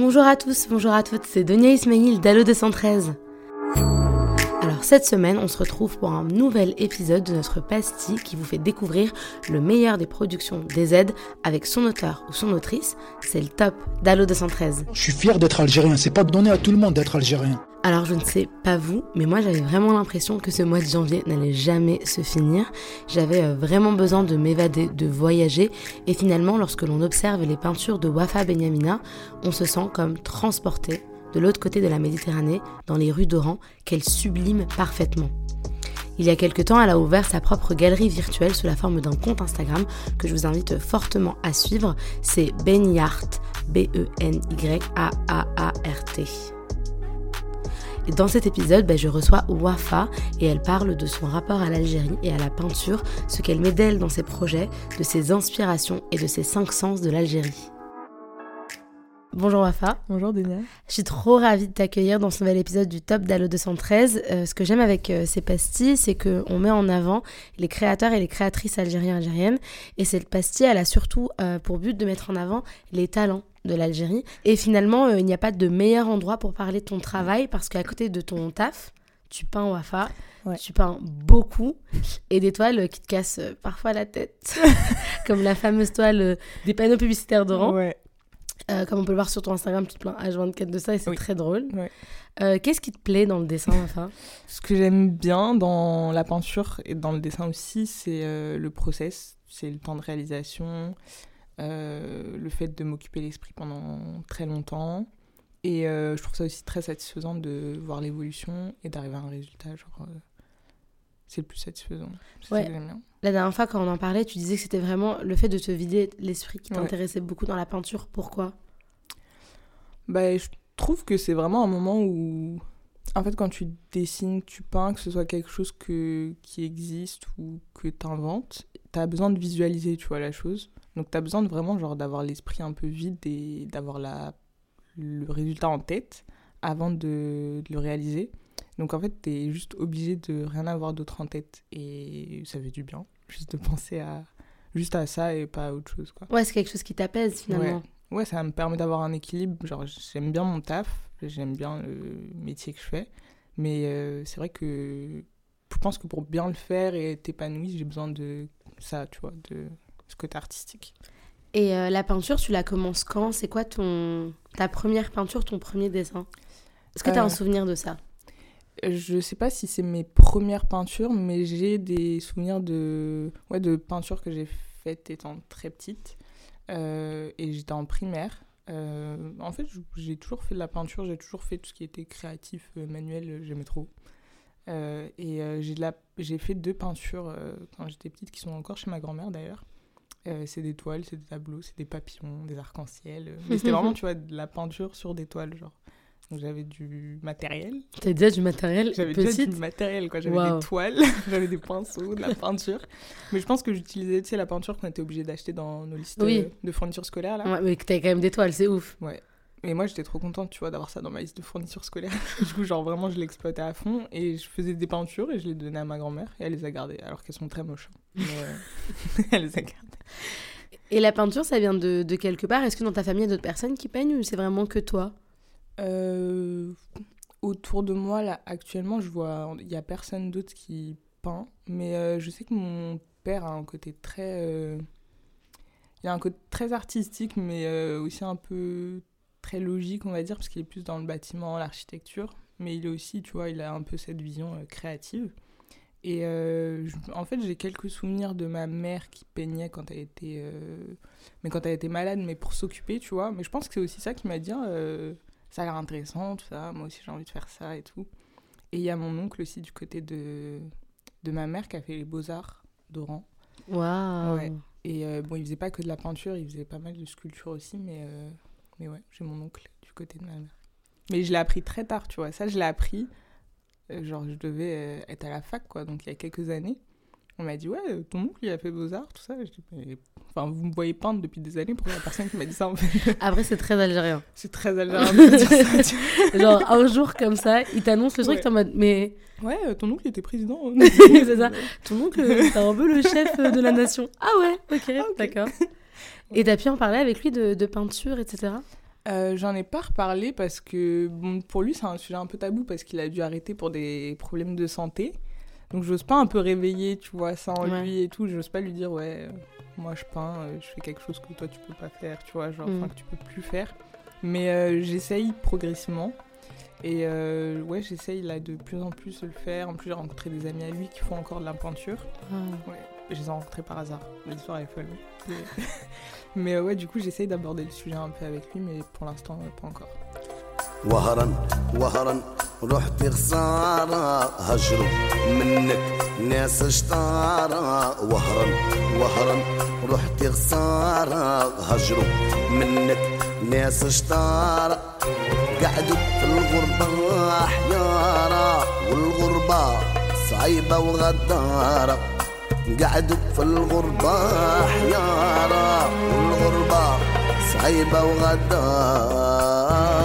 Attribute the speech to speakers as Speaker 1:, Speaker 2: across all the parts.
Speaker 1: Bonjour à tous, bonjour à toutes, c'est Donia Ismail d'Allo 213. Alors cette semaine, on se retrouve pour un nouvel épisode de notre pastille qui vous fait découvrir le meilleur des productions des aides avec son auteur ou son autrice. C'est le top d'Allo 213.
Speaker 2: Je suis fier d'être algérien, c'est pas donné à tout le monde d'être algérien.
Speaker 1: Alors je ne sais pas vous, mais moi j'avais vraiment l'impression que ce mois de janvier n'allait jamais se finir. J'avais euh, vraiment besoin de m'évader, de voyager, et finalement lorsque l'on observe les peintures de Wafa Benyamina, on se sent comme transporté de l'autre côté de la Méditerranée, dans les rues d'Oran, qu'elle sublime parfaitement. Il y a quelque temps, elle a ouvert sa propre galerie virtuelle sous la forme d'un compte Instagram que je vous invite fortement à suivre. C'est Benyart, B-E-N-Y-A-A-A-R-T. Dans cet épisode, ben, je reçois Wafa et elle parle de son rapport à l'Algérie et à la peinture, ce qu'elle met d'elle dans ses projets, de ses inspirations et de ses cinq sens de l'Algérie. Bonjour Wafa.
Speaker 3: Bonjour Dina.
Speaker 1: Je suis trop ravie de t'accueillir dans ce nouvel épisode du Top d'Allo 213. Euh, ce que j'aime avec euh, ces pastilles, c'est qu'on met en avant les créateurs et les créatrices algériens algériennes. Et cette pastille, elle a surtout euh, pour but de mettre en avant les talents de l'Algérie. Et finalement, il n'y a pas de meilleur endroit pour parler de ton travail parce qu'à côté de ton taf, tu peins Wafa. Tu peins beaucoup et des toiles qui te cassent parfois la tête, comme la fameuse toile des panneaux publicitaires d'Oran. Ouais. Euh, comme on peut le voir sur ton Instagram, tu te plains H24 de ça et c'est très drôle. Euh, qu'est-ce qui te plaît dans le dessin, enfin
Speaker 3: Ce que j'aime bien dans la peinture et dans le dessin aussi, c'est euh, le process, c'est le temps de réalisation, le fait de m'occuper l'esprit pendant très longtemps. Et je trouve ça aussi très satisfaisant de voir l'évolution et d'arriver à un résultat. Genre, c'est le plus satisfaisant.
Speaker 1: Ouais. La dernière fois, quand on en parlait, tu disais que c'était vraiment le fait de te vider l'esprit qui t'intéressait beaucoup dans la peinture. Pourquoi?
Speaker 3: Bah, Je trouve que c'est vraiment un moment où, en fait, quand tu dessines, tu peins, que ce soit quelque chose que, qui existe ou que tu inventes, tu as besoin de visualiser, tu vois, la chose. Donc, tu as besoin de vraiment, genre, d'avoir l'esprit un peu vide et d'avoir la, le résultat en tête avant de, de le réaliser. Donc en fait, tu es juste obligé de rien avoir d'autre en tête et ça fait du bien, juste de penser à juste à ça et pas à autre chose quoi.
Speaker 1: Ouais, c'est quelque chose qui t'apaise finalement.
Speaker 3: Ouais. ça me permet d'avoir un équilibre, genre j'aime bien mon taf, j'aime bien le métier que je fais, mais euh, c'est vrai que je pense que pour bien le faire et t'épanouir, j'ai besoin de ça, tu vois, de ce côté artistique.
Speaker 1: Et euh, la peinture, tu la commences quand? C'est quoi ton ta première peinture, ton premier dessin? Est-ce que tu as un euh, souvenir de ça?
Speaker 3: Je sais pas si c'est mes premières peintures, mais j'ai des souvenirs de, ouais, de peintures que j'ai faites étant très petite. Euh, et j'étais en primaire. Euh, en fait, j'ai toujours fait de la peinture, j'ai toujours fait tout ce qui était créatif, euh, manuel, j'aimais trop. et j'ai fait deux peintures quand j'étais petite qui sont encore chez ma grand-mère d'ailleurs. c'est des toiles, c'est des tableaux, c'est des papillons, des arcs-en-ciel. Mais c'était vraiment, tu vois, de la peinture sur des toiles, genre. Donc j'avais du matériel.
Speaker 1: T'avais déjà du matériel
Speaker 3: J'avais déjà du matériel, quoi. J'avais des toiles, j'avais des pinceaux, de la peinture. Mais je pense que j'utilisais, tu sais, la peinture qu'on était obligé d'acheter dans nos listes de fournitures scolaires, là.
Speaker 1: Ouais, mais que t'avais quand même des toiles, c'est ouf.
Speaker 3: Ouais. Et moi, j'étais trop contente, tu vois, d'avoir ça dans ma liste de fournitures scolaires. du coup, genre, vraiment, je l'exploitais à fond. Et je faisais des peintures et je les donnais à ma grand-mère. Et elle les a gardées, alors qu'elles sont très moches. Hein. Mais euh, elle les a gardées.
Speaker 1: Et la peinture, ça vient de, de quelque part Est-ce que dans ta famille, il y a d'autres personnes qui peignent ou c'est vraiment que toi?
Speaker 3: Euh, autour de moi, là, actuellement, je vois, il n'y a personne d'autre qui peint, mais euh, je sais que mon père a un côté très. Euh, il a un côté très artistique, mais aussi un peu très logique, on va dire, parce qu'il est plus dans le bâtiment, l'architecture, mais il est aussi, tu vois, il a un peu cette vision créative. Et en fait, j'ai quelques souvenirs de ma mère qui peignait quand elle était, mais quand elle était malade, mais pour s'occuper, tu vois. Mais je pense que c'est aussi ça qui m'a dit, hein, ça a l'air intéressant, tout ça, moi aussi j'ai envie de faire ça et tout. Et il y a mon oncle aussi du côté de, de ma mère qui a fait les beaux-arts d'Oran.
Speaker 1: Waouh
Speaker 3: ouais. Et euh, bon, il faisait pas que de la peinture, il faisait pas mal de sculpture aussi, mais, euh, mais ouais, j'ai mon oncle du côté de ma mère. Mais je l'ai appris très tard, tu vois. Ça, je l'ai appris, euh, genre, je devais être à la fac, quoi, donc il y a quelques années. On m'a dit, ouais, ton oncle, il a fait beaux-arts, tout ça. Je dis, Enfin, vous me voyez peindre depuis des années, pourquoi la personne qui m'a dit ça en fait
Speaker 1: Après, c'est très algérien.
Speaker 3: C'est très algérien de dire
Speaker 1: ça. Genre, un jour comme ça, il t'annonce le truc, t'es en mode, mais.
Speaker 3: Ouais, euh, ton oncle était président.
Speaker 1: c'est ça. Ton oncle, c'est un peu le chef de la nation. Ah ouais, ok, ah, d'accord. Et t'as pu en parler avec lui de, de peinture, etc.
Speaker 3: Euh, J'en ai pas reparlé parce que bon, pour lui, c'est un sujet un peu tabou parce qu'il a dû arrêter pour des problèmes de santé. Donc j'ose pas un peu réveiller, tu vois, ça en
Speaker 1: Ouais.
Speaker 3: lui et tout. J'ose pas lui dire, ouais, euh, moi je peins, euh, je fais quelque chose que toi tu peux pas faire, tu vois, genre,
Speaker 1: Mm.
Speaker 3: enfin que tu peux plus faire. Mais euh, j'essaye progressivement. Et ouais, j'essaye là de plus en plus de le faire. En plus, j'ai rencontré des amis à lui qui font encore de la peinture.
Speaker 1: Ah.
Speaker 3: Ouais, je les ai rencontrés par hasard. L'histoire est folle. Mais, mais, ouais, du coup, j'essaye d'aborder le sujet un peu avec lui, mais pour l'instant, pas encore.
Speaker 4: وهرا وهرا رحت خسارة هجروا منك ناس اشطارة وهرا وهرا رحت خسارة هجروا منك ناس اشطارة قعدوا في الغربة حيارة والغربة صعيبة وغدارة. قعدوا في الغربة حيارة والغربة صعيبة وغدارة.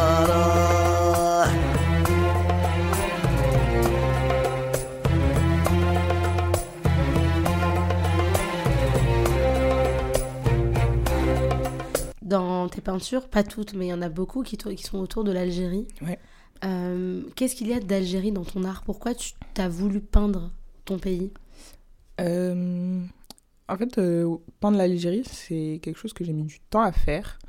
Speaker 1: Tes peintures, pas toutes, mais il y en a beaucoup qui, sont autour de l'Algérie.
Speaker 3: Ouais.
Speaker 1: Euh, Qu'est-ce qu'il y a d'Algérie dans ton art? Pourquoi tu as voulu peindre ton pays?
Speaker 3: Euh, en fait, euh, peindre l'Algérie, c'est quelque chose que j'ai mis du temps à faire.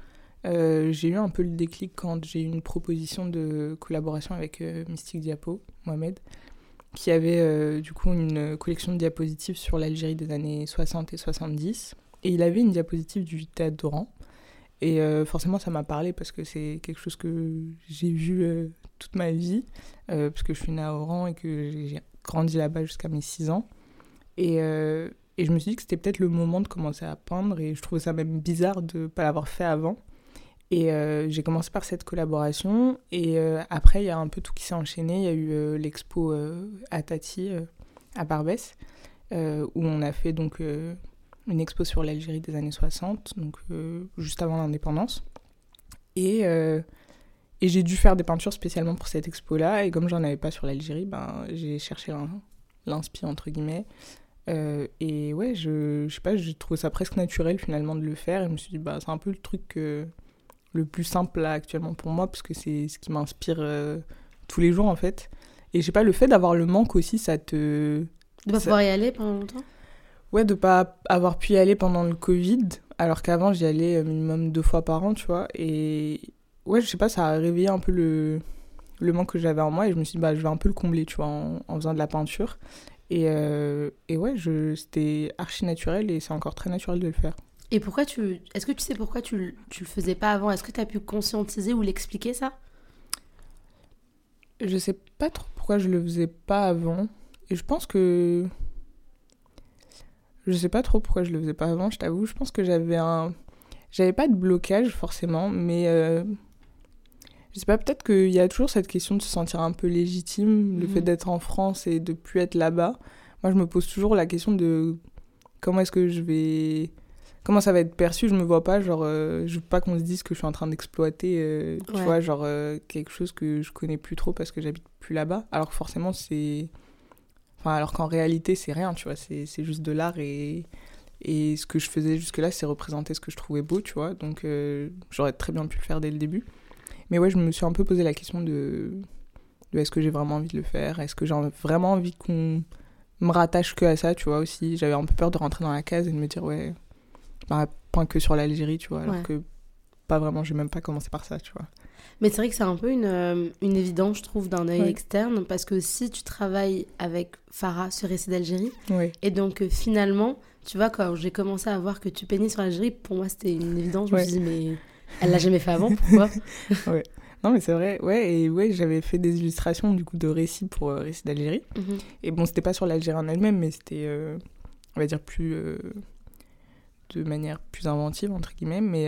Speaker 3: J'ai eu un peu le déclic quand j'ai eu une proposition de collaboration avec Mystique Diapo, Mohamed, qui avait du coup une collection de diapositives sur l'Algérie des années 60 et 70. Et il avait une diapositive du théâtre d'Oran. Et euh, forcément, ça m'a parlé parce que c'est quelque chose que j'ai vu euh, toute ma vie, euh, parce que je suis née à Oran et que j'ai grandi là-bas jusqu'à mes 6 ans. Et, euh, et je me suis dit que c'était peut-être le moment de commencer à peindre et je trouvais ça même bizarre de ne pas l'avoir fait avant. Et j'ai commencé par cette collaboration et après il y a un peu tout qui s'est enchaîné. Il y a eu l'expo à Tati à Barbès où on a fait donc une expo sur l'Algérie des années 60, donc euh, juste avant l'indépendance. Et, euh, et j'ai dû faire des peintures spécialement pour cette expo-là. Et comme j'en avais pas sur l'Algérie, ben, j'ai cherché l'in- l'inspi entre guillemets. Euh, et ouais, je, je sais pas, j'ai trouvé ça presque naturel finalement de le faire. Et je me suis dit, bah, c'est un peu le truc le plus simple là actuellement pour moi, parce que c'est ce qui m'inspire tous les jours en fait. Et je sais pas, le fait d'avoir le manque aussi, ça te.
Speaker 1: De pas
Speaker 3: Ça-
Speaker 1: pouvoir y aller pendant longtemps?
Speaker 3: Ouais, de pas avoir pu y aller pendant le Covid, alors qu'avant j'y allais euh, minimum deux fois par an, tu vois. Et ouais, je sais pas, ça a réveillé un peu le, le manque que j'avais en moi et je me suis dit, bah, je vais un peu le combler, tu vois, en, en faisant de la peinture. Et, euh, et ouais, je- c'était archi naturel et c'est encore très naturel de le faire.
Speaker 1: Et pourquoi tu. Est-ce que tu sais pourquoi tu, tu le faisais pas avant? Est-ce que tu as pu conscientiser ou l'expliquer ça?
Speaker 3: Je sais pas trop pourquoi je le faisais pas avant. Et je pense que. Je sais pas trop pourquoi je le faisais pas avant, je t'avoue. Je pense que j'avais un. J'avais pas de blocage forcément, mais. euh, Je sais pas, peut-être qu'il y a toujours cette question de se sentir un peu légitime, le
Speaker 1: Mhm.
Speaker 3: fait d'être en France et de plus être là-bas. Moi, je me pose toujours la question de comment est-ce que je vais. Comment ça va être perçu Je me vois pas, genre. euh, je veux pas qu'on se dise que je suis en train d'exploiter, euh, tu
Speaker 1: Ouais.
Speaker 3: vois, genre euh, quelque chose que je connais plus trop parce que j'habite plus là-bas. Alors que forcément, c'est. Enfin, alors qu'en réalité, c'est rien, tu vois, c'est juste de l'art et. Et ce que je faisais jusque-là, c'est représenter ce que je trouvais beau, tu vois. Donc, euh, j'aurais très bien pu le faire dès le début. Mais ouais, je me suis un peu posé la question de, de est-ce que j'ai vraiment envie de le faire? Est-ce que j'ai vraiment envie qu'on me rattache que à ça, tu vois, aussi? J'avais un peu peur de rentrer dans la case et de me dire, ouais, bah, point que sur l'Algérie, tu vois, alors
Speaker 1: Ouais.
Speaker 3: que pas vraiment, j'ai même pas commencé par ça, tu vois.
Speaker 1: Mais c'est vrai que c'est un peu une, euh, une évidence, je trouve, d'un œil
Speaker 3: Ouais.
Speaker 1: externe, parce que si tu travailles avec Farah sur Récit d'Algérie,
Speaker 3: Ouais.
Speaker 1: et donc euh, finalement, tu vois, quand j'ai commencé à voir que tu peignais sur l'Algérie, pour moi c'était une évidence, je
Speaker 3: Ouais.
Speaker 1: me suis dit, mais elle l'a jamais fait avant, pourquoi?
Speaker 3: Non, mais c'est vrai, ouais, et ouais, j'avais fait des illustrations, du coup, de récits pour euh, Récits d'Algérie.
Speaker 1: Mhm.
Speaker 3: Et bon, c'était pas sur l'Algérie en elle-même, mais c'était, euh, on va dire, plus. euh, de manière plus inventive, entre guillemets. Mais,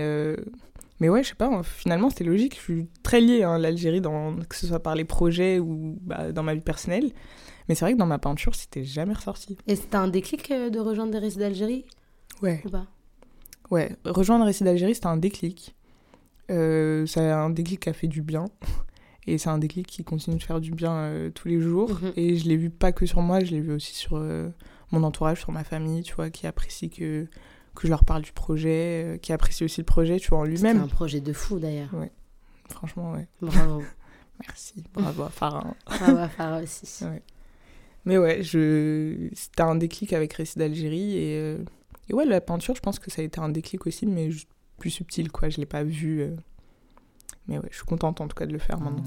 Speaker 3: mais ouais, je sais pas, hein, finalement, c'était logique. Je suis très liée à l'Algérie, dans, que ce soit par les projets ou bah, dans ma vie personnelle. Mais c'est vrai que dans ma peinture, c'était jamais ressorti.
Speaker 1: Et c'était un déclic euh, de rejoindre des Récits d'Algérie?
Speaker 3: Ouais,
Speaker 1: ou pas?
Speaker 3: Ouais. Rejoindre Récits d'Algérie, c'était un déclic. Euh, c'est un déclic qui a fait du bien. Et c'est un déclic qui continue de faire du bien euh, tous les jours.
Speaker 1: Mhm.
Speaker 3: Et je l'ai vu pas que sur moi, je l'ai vu aussi sur euh, mon entourage, sur ma famille, tu vois, qui apprécie que, que je leur parle du projet, euh, qui apprécie aussi le projet, tu vois, en lui-même.
Speaker 1: un projet de fou d'ailleurs.
Speaker 3: Franchement, ouais.
Speaker 1: Bravo.
Speaker 3: Merci. Bravo à Farah.
Speaker 1: Bravo à Farah aussi.
Speaker 3: Ouais. Mais ouais, je... c'était un déclic avec Récit d'Algérie. Et, euh, et ouais, la peinture, je pense que ça a été un déclic aussi, mais plus subtil, quoi. Je l'ai pas vu. euh. Mais ouais, je suis contente en tout cas de le faire maintenant.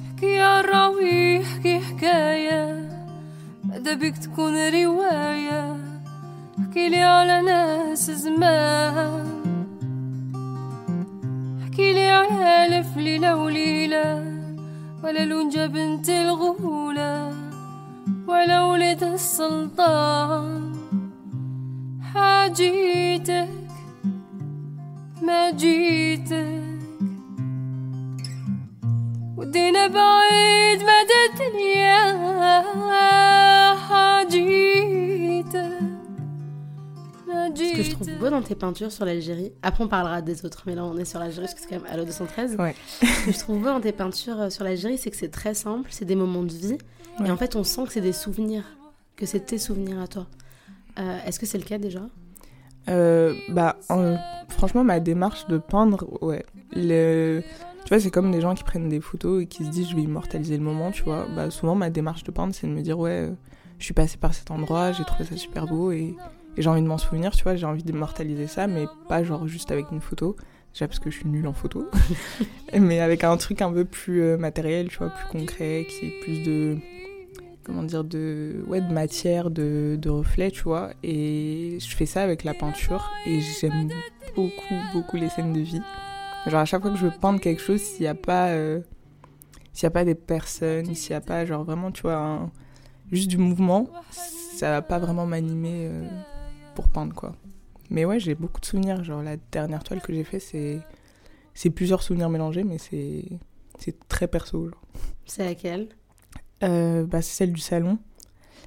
Speaker 5: احكيلي على ناس زمان. احكيلي على ألف ليلة وليلة ولا لونجة بنت الغولة ولا ولد السلطان. حاجيتك ما جيتك. ودينا بعيد مدى الدنيا
Speaker 1: Ce que je trouve beau dans tes peintures sur l'Algérie, après on parlera des autres, mais là on est sur l'Algérie parce que c'est quand même à 213.
Speaker 3: Ouais.
Speaker 1: Ce que je trouve beau dans tes peintures euh, sur l'Algérie, c'est que c'est très simple, c'est des moments de vie,
Speaker 3: ouais.
Speaker 1: et en fait on sent que c'est des souvenirs, que c'est tes souvenirs à toi. Euh, est-ce que c'est le cas déjà?
Speaker 3: Euh, bah, franchement, ma démarche de peindre, ouais. Tu vois, c'est comme des gens qui prennent des photos et qui se disent je vais immortaliser le moment, tu vois. Bah, souvent, ma démarche de peindre, c'est de me dire ouais, je suis passée par cet endroit, j'ai trouvé ça super beau et et j'ai envie de m'en souvenir, tu vois. J'ai envie d'immortaliser ça, mais pas genre juste avec une photo. Déjà parce que je suis nulle en photo, mais avec un truc un peu plus euh, matériel, tu vois, plus concret, qui est plus de comment dire de ouais de matière de, de reflets tu vois et je fais ça avec la peinture et j'aime beaucoup beaucoup les scènes de vie genre à chaque fois que je veux peindre quelque chose s'il n'y a pas euh, s'il y a pas des personnes s'il n'y a pas genre vraiment tu vois un- juste du mouvement ça va pas vraiment m'animer euh, pour peindre quoi mais ouais j'ai beaucoup de souvenirs genre la dernière toile que j'ai fait c'est c'est plusieurs souvenirs mélangés mais c'est c'est très perso.
Speaker 1: C'est laquelle?
Speaker 3: Euh, bah, c'est celle du salon.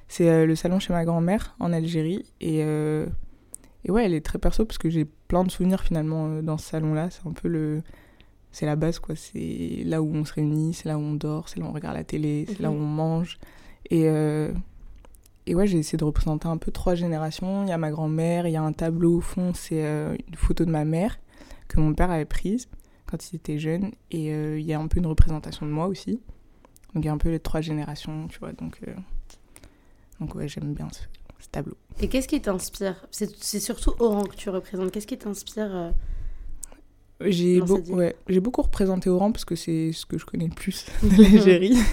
Speaker 3: C'est euh, le salon chez ma grand-mère en Algérie. Et, euh, et ouais, elle est très perso parce que j'ai plein de souvenirs finalement dans ce salon-là. C'est un peu le. C'est la base quoi. C'est là où on se réunit, c'est là où on dort, c'est là où on regarde la télé, c'est là où
Speaker 1: Mhm.
Speaker 3: on mange. Et, et ouais, j'ai essayé de représenter un peu trois générations. Il y a ma grand-mère, il y a un tableau au fond, c'est euh, une photo de ma mère que mon père avait prise quand il était jeune. Et euh, il y a un peu une représentation de moi aussi. Donc il y a un peu les trois générations, tu vois. Donc, euh, donc ouais, j'aime bien ce, ce tableau.
Speaker 1: Et qu'est-ce qui t'inspire? C'est surtout Oran que tu représentes. Qu'est-ce qui t'inspire
Speaker 3: J'ai beau- ouais, j'ai beaucoup représenté Oran parce que c'est ce que je connais le plus de l'Algérie.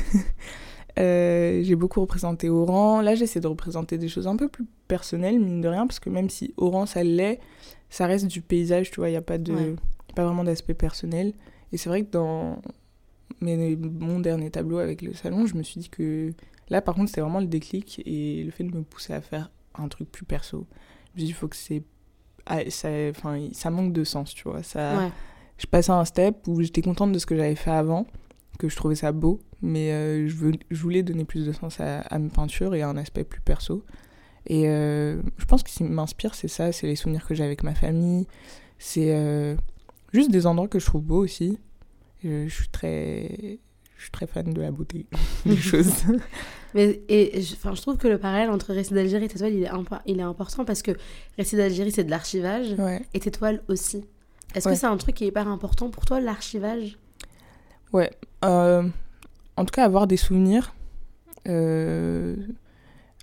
Speaker 3: Euh, j'ai beaucoup représenté Oran. Là, j'essaie de représenter des choses un peu plus personnelles, mine de rien, parce que même si Oran, ça l'est, ça reste du paysage, tu vois, il n'y a pas, de,
Speaker 1: Ouais.
Speaker 3: pas vraiment d'aspect personnel. Et c'est vrai que dans mes, mon dernier tableau avec le salon, je me suis dit que là, par contre, c'était vraiment le déclic et le fait de me pousser à faire un truc plus perso. Je me suis dit, il faut que c'est. ah, ça, enfin, ça manque de sens, tu vois. Ça,
Speaker 1: Ouais.
Speaker 3: je passais un step où j'étais contente de ce que j'avais fait avant, que je trouvais ça beau, mais euh, je, veux- je voulais donner plus de sens à, à mes peintures et à un aspect plus perso. Et euh, je pense que ce qui m'inspire, c'est ça, c'est les souvenirs que j'ai avec ma famille, c'est euh, juste des endroits que je trouve beaux aussi. Je, je suis très, je suis très fan de la beauté des choses.
Speaker 1: Mais et, je, je trouve que le parallèle entre Récit d'Algérie et tes toiles, il est, impo- il est important parce que Récit d'Algérie, c'est de l'archivage
Speaker 3: ouais.
Speaker 1: et tes toiles aussi. Est-ce
Speaker 3: Ouais.
Speaker 1: que c'est un truc qui est hyper important pour toi, l'archivage?
Speaker 3: Ouais. euh, en tout cas, avoir des souvenirs. euh,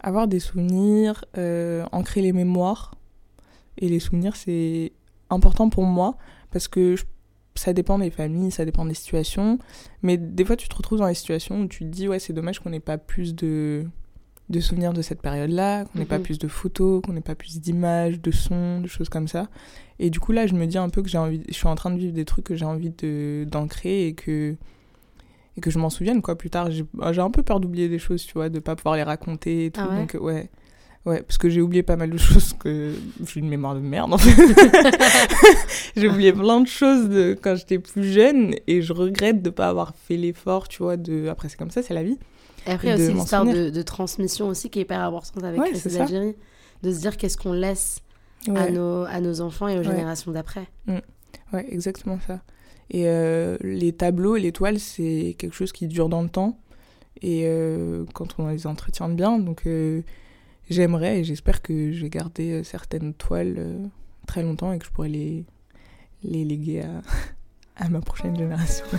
Speaker 3: avoir des souvenirs, euh, ancrer les mémoires. Et les souvenirs, c'est important pour moi parce que je- ça dépend des familles, ça dépend des situations. Mais des fois, tu te retrouves dans des situations où tu te dis, ouais, c'est dommage qu'on n'ait pas plus de, de souvenirs de cette période-là, qu'on n'ait pas
Speaker 1: Mhm.
Speaker 3: plus de photos, qu'on n'ait pas plus d'images, de sons, de choses comme ça. Et du coup, là, je me dis un peu que j'ai envie, je suis en train de vivre des trucs que j'ai envie d'ancrer et que, et que je m'en souvienne, quoi, plus tard. J'ai, ah, j'ai un peu peur d'oublier des choses, tu vois, de pas pouvoir les raconter et tout.
Speaker 1: Ah ouais
Speaker 3: donc, ouais. Ouais, parce que j'ai oublié pas mal de choses que. J'ai une mémoire de merde, en fait. j'ai oublié plein de choses de quand j'étais plus jeune et je regrette de pas avoir fait l'effort, tu vois, de. Après, c'est comme ça, c'est la vie.
Speaker 1: Et après, il y a aussi l'histoire de, de transmission aussi qui est hyper importante avec
Speaker 3: Ouais, ça.
Speaker 1: d'Algérie. De se dire qu'est-ce qu'on laisse à, nos, à nos enfants et aux
Speaker 3: Ouais.
Speaker 1: générations d'après.
Speaker 3: Ouais, exactement ça. Et euh, les tableaux et les toiles, c'est quelque chose qui dure dans le temps. Et euh, quand on les entretient bien, donc euh, j'aimerais et j'espère que je vais garder euh, certaines toiles euh, très longtemps et que je pourrai les, les léguer à, à ma prochaine génération.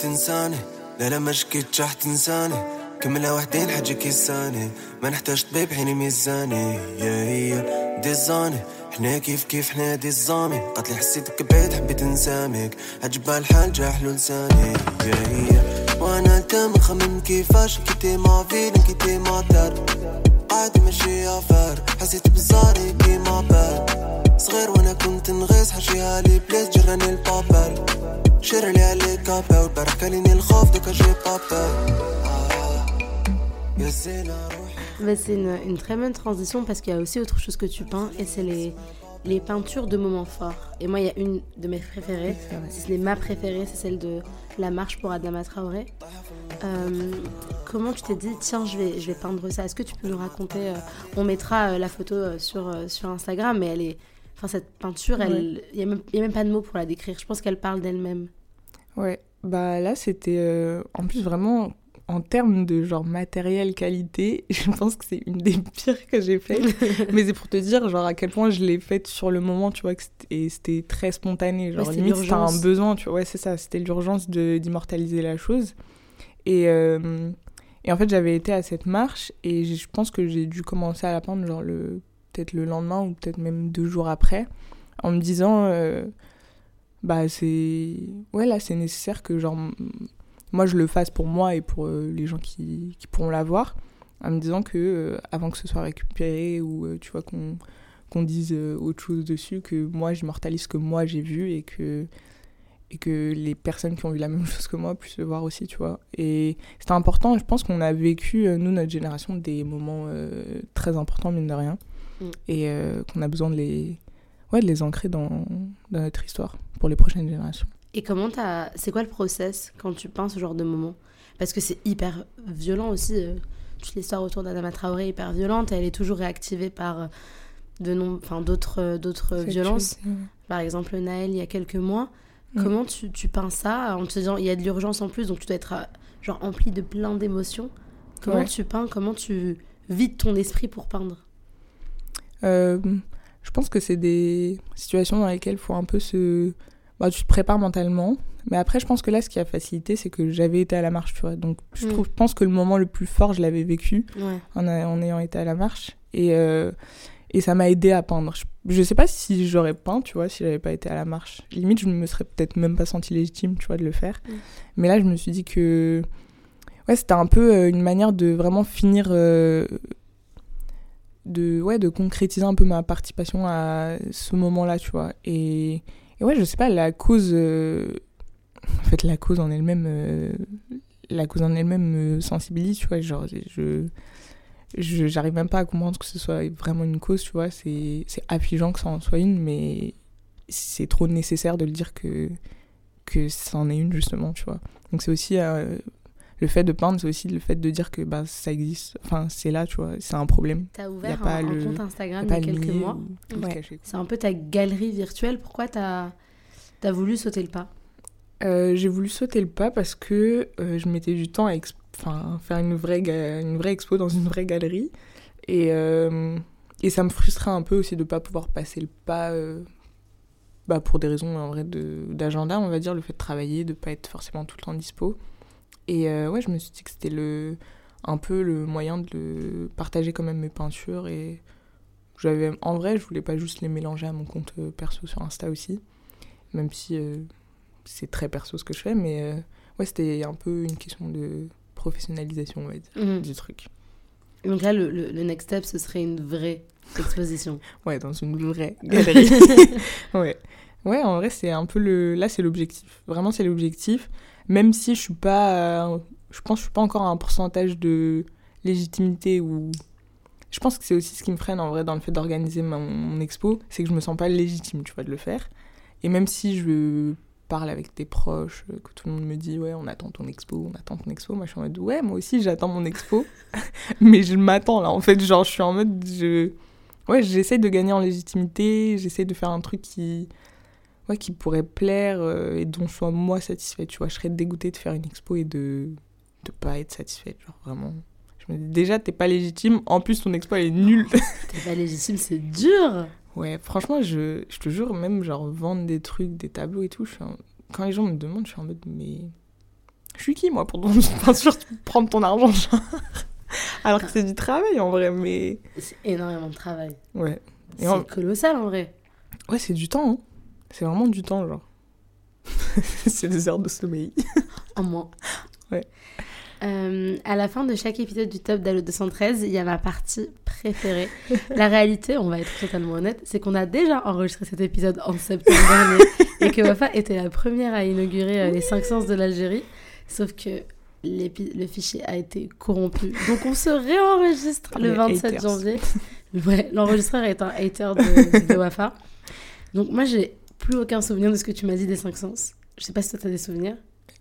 Speaker 6: تنساني لا لا ما شكيتش راح تنساني كملها وحدين حاجة كيساني ما نحتاج طبيب حيني ميزاني يا هي ديزاني حنا كيف كيف حنا دي الزامي. قالت لي حسيتك بعيد حبيت نسامك عجبها الحال جا حلو لساني. وأنا كامل خمم كيفاش كيتي ما فيلم كيتي ما دار. قاعد ماشي افار حسيت بزاري كيما بال صغير وأنا كنت نغيس حشيها لي بليس جراني البابال شير لي علي كابا والبارح كاليني الخوف دوكا جي بابا آه، يا زينة روحي
Speaker 1: Bah, c'est une, une très bonne transition parce qu'il y a aussi autre chose que tu peins et c'est les, les peintures de moments forts. Et moi, il y a une de mes préférées, si ce n'est ma préférée, c'est celle de La marche pour Adama Traoré. Euh, comment tu t'es dit, tiens, je vais, je vais peindre ça? Est-ce que tu peux nous raconter euh, On mettra euh, la photo sur, sur Instagram, mais elle est. Enfin, cette peinture, elle- il n'y a, a même pas de mots pour la décrire. Je pense qu'elle parle d'elle-même.
Speaker 3: Ouais, bah là c'était en plus vraiment en termes de genre matériel qualité, je pense que c'est une des pires que j'ai faites. Mais c'est pour te dire genre à quel point je l'ai faite sur le moment, tu vois, que c'était- et c'était très spontané. Genre
Speaker 1: Ouais,
Speaker 3: limite un besoin, tu vois, ouais c'est ça, c'était l'urgence de d'immortaliser la chose. Et, euh, et en fait j'avais été à cette marche et je pense que j'ai dû commencer à la peindre genre le peut-être le lendemain ou peut-être même deux jours après en me disant euh, bah c'est ouais là c'est nécessaire que genre moi je le fasse pour moi et pour euh, les gens qui, qui pourront la voir en me disant que euh, avant que ce soit récupéré ou euh, tu vois qu'on qu'on dise autre chose dessus que moi j'immortalise ce que moi j'ai vu et que et que les personnes qui ont vu la même chose que moi puissent le voir aussi tu vois. Et c'était important je pense qu'on a vécu nous notre génération des moments euh, très importants mine de rien.
Speaker 1: Mm.
Speaker 3: et euh, qu'on a besoin de les ouais de les ancrer dans, dans notre histoire pour les prochaines générations
Speaker 1: Et comment t'as. C'est quoi le process quand tu peins ce genre de moment? Parce que c'est hyper violent aussi. euh, toute l'histoire autour d'Adama Traoré est hyper violente. Elle est toujours réactivée par euh, de nom... enfin, d'autres euh, d'autres violences.
Speaker 3: chose,
Speaker 1: Par exemple, Naël, il y a quelques mois.
Speaker 3: Mm.
Speaker 1: Comment tu, tu peins ça en te disant il y a de l'urgence en plus, donc tu dois être genre empli de plein d'émotions. Comment
Speaker 3: Ouais.
Speaker 1: tu peins Comment tu vides ton esprit pour peindre?
Speaker 3: Euh, je pense que c'est des situations dans lesquelles il faut un peu se. Bah, tu te prépares mentalement. Mais après, je pense que là, ce qui a facilité, c'est que j'avais été à la marche, tu vois. Donc, je,
Speaker 1: Mm.
Speaker 3: trouve, je pense que le moment le plus fort, je l'avais vécu
Speaker 1: Ouais.
Speaker 3: en, a- en ayant été à la marche. Et, euh, et ça m'a aidé à peindre. Je, je sais pas si j'aurais peint, tu vois, si j'avais pas été à la marche. Limite, je me serais peut-être même pas senti légitime, tu vois, de le faire.
Speaker 1: Mm.
Speaker 3: Mais là, je me suis dit que. Ouais, c'était un peu euh, une manière de vraiment finir. euh, de, ouais, de concrétiser un peu ma participation à ce moment-là, tu vois. Et, et ouais, je sais pas, la cause. euh, en fait, la cause en elle-même. euh, la cause en elle-même me sensibilise, tu vois. Genre, je. j'arrive même pas à comprendre que ce soit vraiment une cause, tu vois. C'est c'est affligeant que ça en soit une, mais c'est trop nécessaire de le dire que, que ça en est une, justement, tu vois. Donc, c'est aussi. euh, le fait de peindre, c'est aussi le fait de dire que bah, ça existe. Enfin, c'est là, tu vois. C'est un problème.
Speaker 1: T'as
Speaker 3: Y a
Speaker 1: ouvert
Speaker 3: pas
Speaker 1: un,
Speaker 3: le-
Speaker 1: compte
Speaker 3: Y a
Speaker 1: Instagram il y a quelques mois. Ouais. C'est un peu ta galerie virtuelle. Pourquoi t'as as voulu sauter le pas
Speaker 3: Euh, j'ai voulu sauter le pas parce que euh, je mettais du temps à exp- enfin, faire une vraie, ga- une vraie expo dans une vraie galerie. Et, euh, et ça me frustrait un peu aussi de ne pas pouvoir passer le pas bah, pour des raisons en vrai de- d'agenda, on va dire, le fait de travailler, de ne pas être forcément tout le temps dispo. Et euh, ouais, je me suis dit que c'était le, un peu le moyen de le partager quand même mes peintures. Et j'avais, en vrai, je voulais pas juste les mélanger à mon compte euh, perso sur Insta aussi, même si euh, c'est très perso ce que je fais, mais euh, ouais, c'était un peu une question de professionnalisation, on va dire,
Speaker 1: Mhm.
Speaker 3: du truc.
Speaker 1: Donc là, le, le- le next step, ce serait une vraie exposition.
Speaker 3: Ouais, dans une vraie galerie. ouais. Ouais, en vrai, c'est un peu le. Là, c'est l'objectif. Vraiment, c'est l'objectif. Même si je suis pas. euh, Je pense que je suis pas encore à un pourcentage de légitimité ou. Je pense que c'est aussi ce qui me freine en vrai dans le fait d'organiser mon, expo, c'est que je me sens pas légitime, tu vois, de le faire. Et même si je parle avec tes proches, euh, que tout le monde me dit ouais, on attend ton expo, on attend ton expo, moi je suis en mode ouais, moi aussi j'attends mon expo, mais je m'attends là en fait, genre je suis en mode je ouais, j'essaie de gagner en légitimité, j'essaie de faire un truc qui, ouais, qui pourrait plaire euh, et dont je sois moi satisfaite. Tu vois, je serais dégoûtée de faire une expo et de de pas être satisfaite. Genre vraiment, je me dis déjà t'es pas légitime, en plus ton expo elle est nulle.
Speaker 1: T'es pas légitime, c'est dur.
Speaker 3: ouais, franchement, je, je te jure, même genre vendre des trucs, des tableaux et tout, je suis en- quand les gens me demandent, je suis en mode mais Je suis qui, moi, pour ton- bien sûr, prendre ton argent genre? Alors que c'est du travail, en vrai, mais...
Speaker 1: C'est énormément de travail.
Speaker 3: Ouais.
Speaker 1: C'est
Speaker 3: en-
Speaker 1: colossal en vrai.
Speaker 3: Ouais, c'est du temps, hein. C'est vraiment du temps, genre. c'est des heures de sommeil.
Speaker 1: En moins.
Speaker 3: Ouais.
Speaker 1: Euh, à la fin de chaque épisode du top d'Allo 213, il y a ma partie préférée. la réalité, on va être totalement honnête, c'est qu'on a déjà enregistré cet épisode en septembre dernier et que Wafa était la première à inaugurer euh, les 5 sens de l'Algérie. Sauf que le fichier a été corrompu. Donc on se réenregistre le
Speaker 3: Les
Speaker 1: 27
Speaker 3: haters.
Speaker 1: janvier. Ouais, l'enregistreur est un hater de, de Wafa. Donc moi, j'ai plus aucun souvenir de ce que tu m'as dit des 5 sens. Je sais pas si toi, t'as des souvenirs.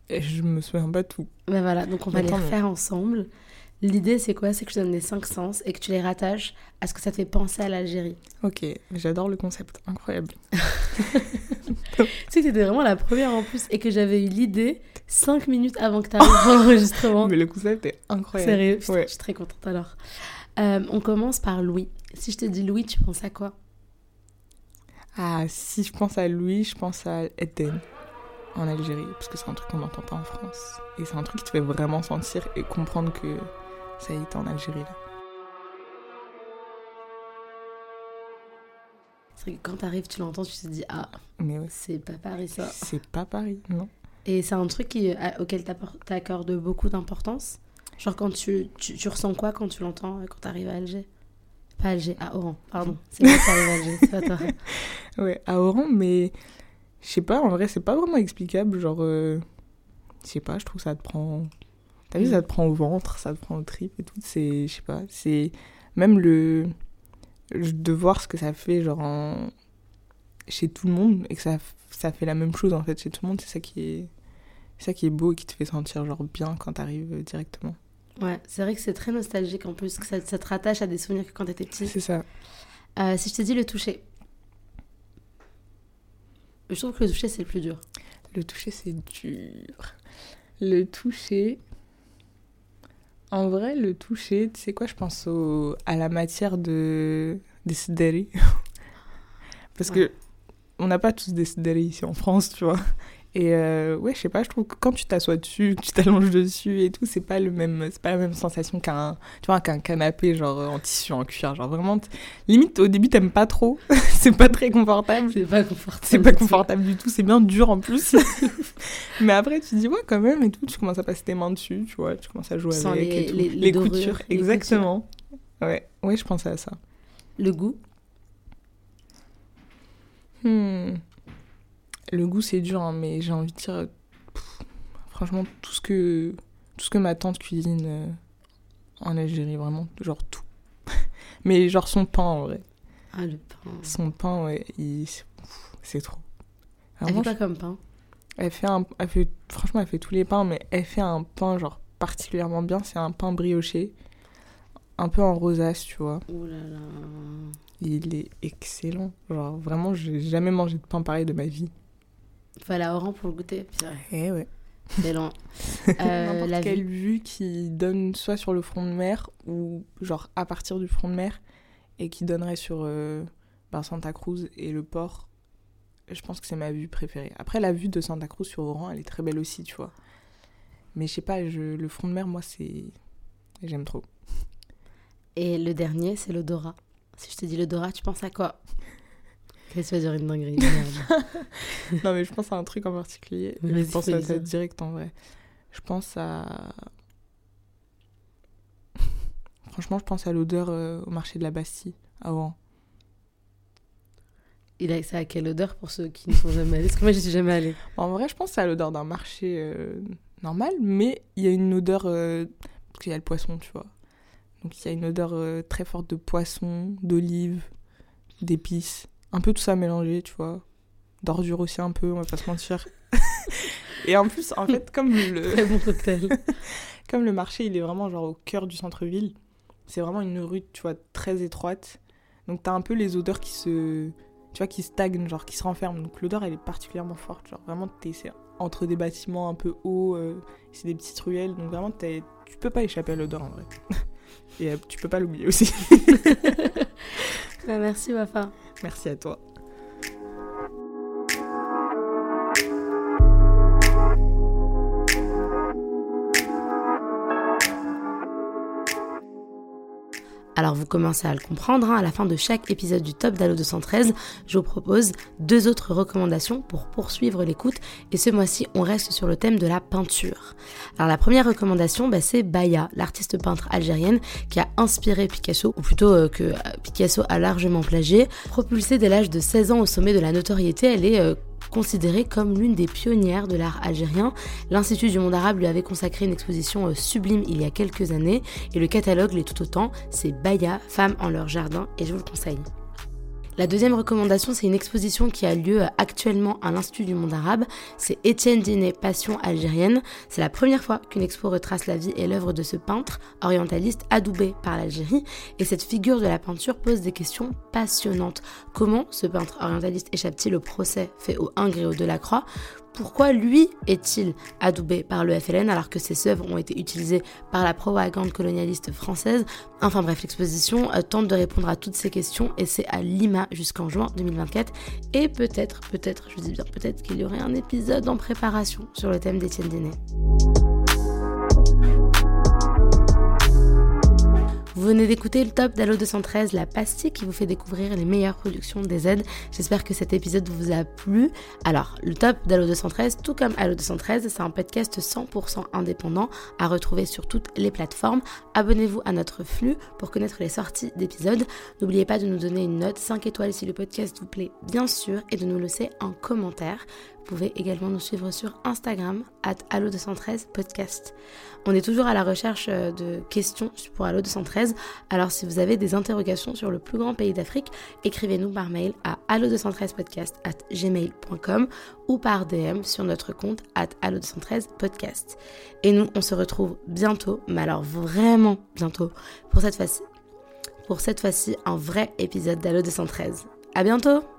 Speaker 3: Et je me souviens pas tout.
Speaker 1: Ben voilà, donc on va les
Speaker 3: Attends, mais-
Speaker 1: refaire ensemble. L'idée, c'est quoi? C'est que je te donne les cinq sens et que tu les rattaches à ce que ça te fait penser à l'Algérie.
Speaker 3: Ok, j'adore le concept. Incroyable.
Speaker 1: Tu sais que t'étais vraiment la première en plus et que j'avais eu l'idée cinq minutes avant que tu arrives pour l'enregistrement.
Speaker 3: Mais le concept est incroyable.
Speaker 1: Sérieux,
Speaker 3: Ouais.
Speaker 1: je suis très contente alors. Euh, on commence par Louis. Si je te dis Louis, tu penses à quoi?
Speaker 3: Ah, si je pense à Louis, je pense à Eden en Algérie, parce que c'est un truc qu'on n'entend pas en France. Et c'est un truc qui te fait vraiment sentir et comprendre que ça y est, en Algérie là.
Speaker 1: C'est que quand t'arrives, tu l'entends, tu te dis Ah,
Speaker 3: Mais ouais,
Speaker 1: c'est pas Paris ça.
Speaker 3: c'est pas Paris, non
Speaker 1: Et c'est un truc qui, à- auquel t'accordes beaucoup d'importance. Genre quand tu, tu, tu ressens quoi quand tu l'entends euh, quand t'arrives à Alger? Pas Alger, à Oran, pardon. C'est moi qui arrive à Alger, c'est pas toi.
Speaker 3: Ouais, à Oran, mais je sais pas, en vrai, c'est pas vraiment explicable. Genre, euh, je sais pas, je trouve que ça te prend. T'as vu,
Speaker 1: Mm.
Speaker 3: ça te prend au ventre, ça te prend au trip et tout. C'est, je sais pas, c'est même le. de voir ce que ça fait, genre, en- chez tout le monde et que ça, ça fait la même chose en fait chez tout le monde, c'est ça qui est. C'est ça qui est beau et qui te fait sentir genre bien quand t'arrives euh, directement.
Speaker 1: Ouais, c'est vrai que c'est très nostalgique en plus, que ça, ça te rattache à des souvenirs que quand t'étais petit.
Speaker 3: C'est ça.
Speaker 1: Euh, si je te dis le toucher. Je trouve que le toucher, c'est le plus dur.
Speaker 3: Le toucher, c'est dur. Le toucher. En vrai, le toucher, tu sais quoi, je pense au... à la matière de... des sideri. Parce
Speaker 1: Ouais.
Speaker 3: que on n'a pas tous des sideri ici en France, tu vois. Et euh, ouais, je sais pas, je trouve que quand tu t'assois dessus, que tu t'allonges dessus et tout, c'est pas le même, c'est pas la même sensation qu'un, tu vois, qu'un canapé genre en tissu, en cuir, genre vraiment, limite au début t'aimes pas trop, c'est pas très confortable.
Speaker 1: C'est pas confortable.
Speaker 3: C'est pas confortable du tout, c'est bien dur en plus. Mais après, tu dis, ouais, quand même, et tout, tu commences à passer tes mains dessus, tu vois, tu commences à jouer
Speaker 1: Sans
Speaker 3: avec
Speaker 1: les-
Speaker 3: et tout.
Speaker 1: les- les dorures,
Speaker 3: coutures, exactement. Ouais, ouais, je pensais à ça.
Speaker 1: Le goût?
Speaker 3: Hmm. Le goût, c'est dur, hein, mais j'ai envie de dire, pff, franchement, tout ce que, tout ce que ma tante cuisine euh, en Algérie, vraiment, genre tout. mais genre son pain, en vrai.
Speaker 1: Ah, le pain.
Speaker 3: Son pain, ouais, c'est trop.
Speaker 1: Elle fait
Speaker 3: Vraiment,
Speaker 1: quoi comme pain?
Speaker 3: Elle fait un, elle fait, franchement, elle fait tous les pains, mais elle fait un pain genre particulièrement bien. C'est un pain brioché, un peu en rosace, tu vois.
Speaker 1: Oh là là.
Speaker 3: Il est excellent. Genre vraiment, j'ai jamais mangé de pain pareil de ma vie.
Speaker 1: Faut aller à Oran pour le goûter.
Speaker 3: Eh ouais.
Speaker 1: C'est loin. Euh,
Speaker 3: N'importe
Speaker 1: la
Speaker 3: quelle
Speaker 1: vue.
Speaker 3: vue qui donne soit sur le front de mer ou genre à partir du front de mer et qui donnerait sur euh, ben, Santa Cruz et le port. Je pense que c'est ma vue préférée. Après, la vue de Santa Cruz sur Oran, elle est très belle aussi, tu vois. Mais je sais pas, je, le front de mer, moi, c'est. J'aime trop.
Speaker 1: Et le dernier, c'est l'odorat. Si je te dis l'odorat, tu penses à quoi? Qu'est-ce que tu vas dire une dinguerie
Speaker 3: non, mais je pense à un truc en particulier. Je pense à ça
Speaker 1: dire.
Speaker 3: direct en vrai. Je pense à. Franchement, je pense à l'odeur euh, au marché de la Bastille, à Oran.
Speaker 1: Il a ça à quelle odeur pour ceux qui ne sont jamais allés? Parce que moi, je suis jamais allée.
Speaker 3: En vrai, je pense à l'odeur d'un marché euh, normal, mais il y a une odeur. euh, parce qu'il y a le poisson, tu vois. Donc il y a une odeur très forte de poisson, d'olive, d'épices. Un peu tout ça mélangé, tu vois. D'ordure aussi un peu, on va pas se mentir. Et en plus, en fait, comme le,
Speaker 1: Très bon cocktail.
Speaker 3: comme le marché, il est vraiment genre au cœur du centre-ville, c'est vraiment une rue, tu vois, très étroite. Donc t'as un peu les odeurs qui se, tu vois, qui stagnent, genre qui se renferment. Donc l'odeur, elle est particulièrement forte. Genre vraiment, t'es c'est entre des bâtiments un peu hauts, euh, c'est des petites ruelles. Donc vraiment, t'es- tu peux pas échapper à l'odeur en vrai. Et euh, tu peux pas l'oublier aussi.
Speaker 1: Bah, merci, Wafa.
Speaker 3: Merci à toi.
Speaker 1: Alors vous commencez à le comprendre, hein, à la fin de chaque épisode du top d'Allo 213, je vous propose deux autres recommandations pour poursuivre l'écoute et ce mois-ci on reste sur le thème de la peinture. Alors la première recommandation bah, c'est Baya, l'artiste peintre algérienne qui a inspiré Picasso, ou plutôt euh, que euh, Picasso a largement plagié. Propulsée dès l'âge de 16 ans au sommet de la notoriété, elle est euh, considérée comme l'une des pionnières de l'art algérien. L'Institut du monde arabe lui avait consacré une exposition sublime il y a quelques années et le catalogue l'est tout autant, c'est Baya, Femmes en leur jardin et je vous le conseille. La deuxième recommandation, c'est une exposition qui a lieu actuellement à l'Institut du monde arabe. C'est Étienne Diné, Passion algérienne. C'est la première fois qu'une expo retrace la vie et l'œuvre de ce peintre orientaliste adoubé par l'Algérie. Et cette figure de la peinture pose des questions passionnantes. Comment ce peintre orientaliste échappe-t-il au procès fait au 1 Gréau de la Croix? Pourquoi lui est-il adoubé par le FLN alors que ses œuvres ont été utilisées par la propagande colonialiste française? Enfin bref, l'exposition euh, tente de répondre à toutes ces questions et c'est à Lima jusqu'en juin 2024. Et peut-être, peut-être, je dis bien peut-être qu'il y aurait un épisode en préparation sur le thème d'Étienne Dinet. Venez d'écouter le top d'Allo 213, la pastille qui vous fait découvrir les meilleures productions des Z. J'espère que cet épisode vous a plu. Alors, le top d'Allo 213, tout comme Allo 213, c'est un podcast 100% indépendant à retrouver sur toutes les plateformes. Abonnez-vous à notre flux pour connaître les sorties d'épisodes. N'oubliez pas de nous donner une note 5 étoiles si le podcast vous plaît, bien sûr, et de nous laisser un commentaire. Pouvez également nous suivre sur Instagram, at Allo213 podcast. On est toujours à la recherche euh, de questions pour Allo 213. Alors si vous avez des interrogations sur le plus grand pays d'Afrique, écrivez-nous par mail à allo213podcast at gmail.com ou par DM sur notre compte at allo213 podcast. Et nous, on se retrouve bientôt, mais alors vraiment bientôt, pour cette fois-ci, pour cette fois-ci un vrai épisode d'Allo 213. À bientôt!